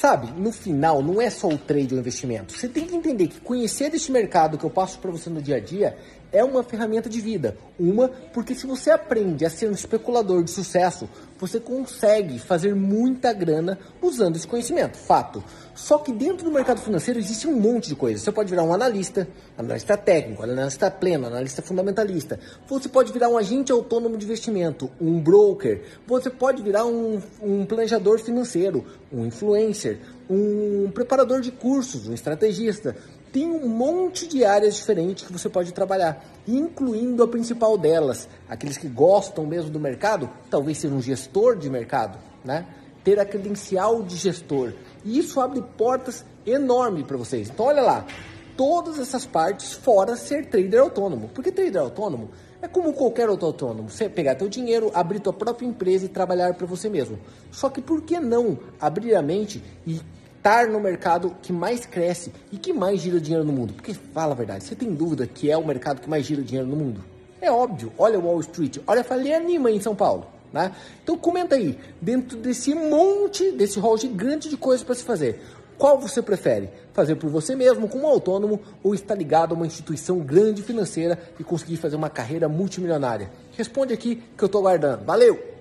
Sabe, no final não é só o trade ou investimento. Você tem que entender que conhecer deste mercado que eu passo para você no dia a dia é uma ferramenta de vida. Uma, porque se você aprende a ser um especulador de sucesso, você consegue fazer muita grana usando esse conhecimento. Fato. Só que dentro do mercado financeiro existe um monte de coisas. Você pode virar um analista, analista técnico, analista pleno, analista fundamentalista. Você pode virar um agente autônomo de investimento, um broker. Você pode virar um, um planejador financeiro, um influencer, um preparador de cursos, um estrategista tem um monte de áreas diferentes que você pode trabalhar, incluindo a principal delas, aqueles que gostam mesmo do mercado, talvez ser um gestor de mercado, né? Ter a credencial de gestor. E isso abre portas enormes para vocês. Então olha lá, todas essas partes fora ser trader autônomo. Porque trader autônomo é como qualquer outro autônomo. Você pegar teu dinheiro, abrir tua própria empresa e trabalhar para você mesmo. Só que por que não abrir a mente e estar no mercado que mais cresce e que mais gira dinheiro no mundo? Porque fala a verdade, você tem dúvida que é o mercado que mais gira dinheiro no mundo? É óbvio, olha o Wall Street, olha a Faria Anima em São Paulo. Né? Então comenta aí, dentro desse monte, desse rol gigante de coisas para se fazer, qual você prefere? Fazer por você mesmo, como autônomo, ou estar ligado a uma instituição grande financeira e conseguir fazer uma carreira multimilionária? Responde aqui que eu estou aguardando. Valeu!